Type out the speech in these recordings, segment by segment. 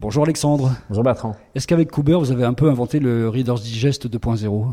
Bonjour Alexandre. Bonjour Bertrand. Est-ce qu'avec Cooper, vous avez un peu inventé le Reader's Digest 2.0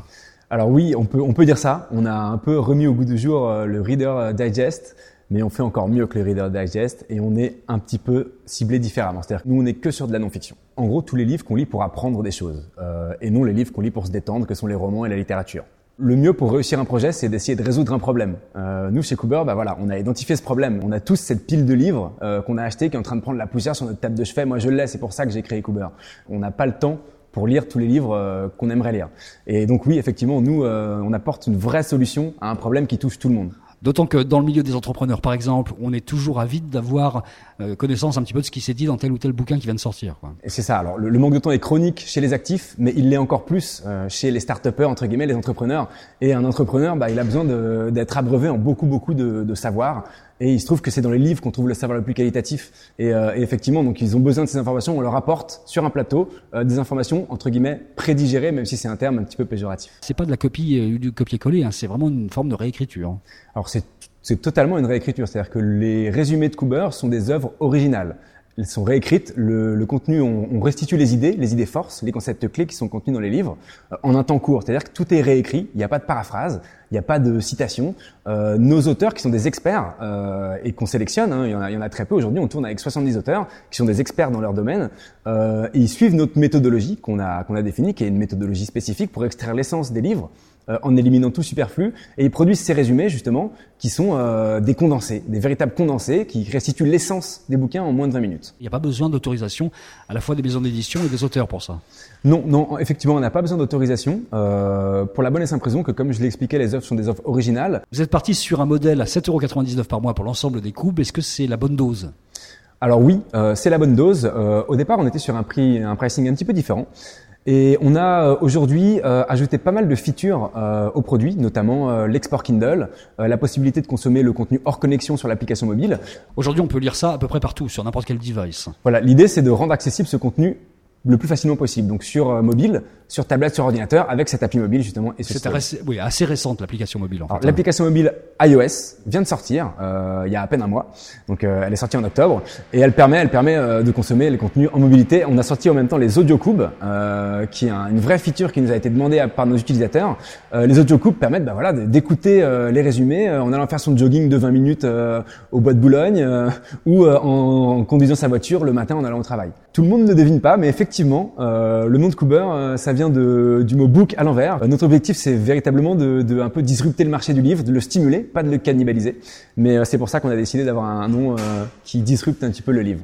Alors oui, on peut, on peut dire ça. On a un peu remis au goût du jour euh, le Reader Digest, mais on fait encore mieux que le Reader Digest et on est un petit peu ciblé différemment. C'est-à-dire que nous, on n'est que sur de la non-fiction. En gros, tous les livres qu'on lit pour apprendre des choses euh, et non les livres qu'on lit pour se détendre, que sont les romans et la littérature. Le mieux pour réussir un projet, c'est d'essayer de résoudre un problème. Euh, nous, chez Cooper, bah voilà, on a identifié ce problème. On a tous cette pile de livres euh, qu'on a acheté qui est en train de prendre la poussière sur notre table de chevet. Moi, je l'ai, c'est pour ça que j'ai créé Cooper. On n'a pas le temps pour lire tous les livres euh, qu'on aimerait lire. Et donc oui, effectivement, nous, euh, on apporte une vraie solution à un problème qui touche tout le monde. D'autant que dans le milieu des entrepreneurs, par exemple, on est toujours avide d'avoir euh, connaissance un petit peu de ce qui s'est dit dans tel ou tel bouquin qui vient de sortir. C'est ça. Alors le, le, manque de temps est chronique chez les actifs, mais il l'est encore plus euh, chez les start-upers entre guillemets, les entrepreneurs. Et un entrepreneur, bah, il a besoin d'être abreuvé en beaucoup beaucoup de, de savoir. Et il se trouve que c'est dans les livres qu'on trouve le savoir le plus qualitatif. Et, euh, et, effectivement, donc ils ont besoin de ces informations. On leur apporte sur un plateau euh, des informations entre guillemets prédigérées, même si c'est un terme un petit peu péjoratif. C'est pas de la copie euh, du copier-coller. Hein, c'est vraiment une forme de réécriture. Alors c'est c'est totalement une réécriture. C'est-à-dire que les résumés de Cooper sont des œuvres originales. Elles sont réécrites, le, le contenu, on, on, restitue les idées, les idées forces, les concepts clés qui sont contenus dans les livres euh, en un temps court. C'est-à-dire que tout est réécrit, il n'y a pas de paraphrase, il n'y a pas de citation. Euh, nos auteurs qui sont des experts euh, et qu'on sélectionne, hein, y en a, y en a très peu aujourd'hui, on tourne avec 70 auteurs qui sont des experts dans leur domaine euh, et ils suivent notre méthodologie qu'on a, qu'on a définie, qui est une méthodologie spécifique pour extraire l'essence des livres euh, en éliminant tout superflu et ils produisent ces résumés justement qui sont euh, des condensés, des véritables condensés qui restituent l'essence des bouquins en moins de 20 minutes. Il n'y a pas besoin d'autorisation à la fois des maisons d'édition et des auteurs pour ça. Non, non, effectivement, on n'a pas besoin d'autorisation euh, pour la bonne et simple raison que, comme je l'expliquais, les œuvres sont des œuvres originales. Vous êtes parti sur un modèle à 7,99€ par mois pour l'ensemble des coupes. Est-ce que c'est la bonne dose? Alors oui, euh, c'est la bonne dose. Euh, au départ, on était sur un prix, un pricing un petit peu différent. Et on a euh, aujourd'hui euh, ajouté pas mal de features euh, au produit, notamment euh, l'export Kindle, euh, la possibilité de consommer le contenu hors connexion sur l'application mobile. Aujourd'hui, on peut lire ça à peu près partout, sur n'importe quel device. Voilà, l'idée c'est de rendre accessible ce contenu le plus facilement possible. Donc sur euh, mobile, sur tablette, sur ordinateur, avec cette appli mobile justement. Et c'est assez, oui, assez récente l'application mobile. En fait, l'application mobile iOS vient de sortir euh, il y a à peine un mois. Donc euh, elle est sortie en octobre et elle permet, elle permet euh, de consommer les contenus en mobilité. On a sorti en même temps les AudioCubes, euh, qui est un, une vraie feature qui nous a été demandée par nos utilisateurs. Euh, les AudioCubes permettent, bah, voilà, d'écouter les résumés en allant faire son jogging de 20 minutes au bois de Boulogne ou en, en, conduisant sa voiture le matin en allant au travail. Tout le monde ne devine pas, mais effectivement, le nom de Cooper, ça vient de du mot book à l'envers. Euh, notre objectif, c'est véritablement de, de, un peu disrupter le marché du livre, de le stimuler, pas de le cannibaliser. Mais euh, c'est pour ça qu'on a décidé d'avoir un nom euh, qui disrupte un petit peu le livre.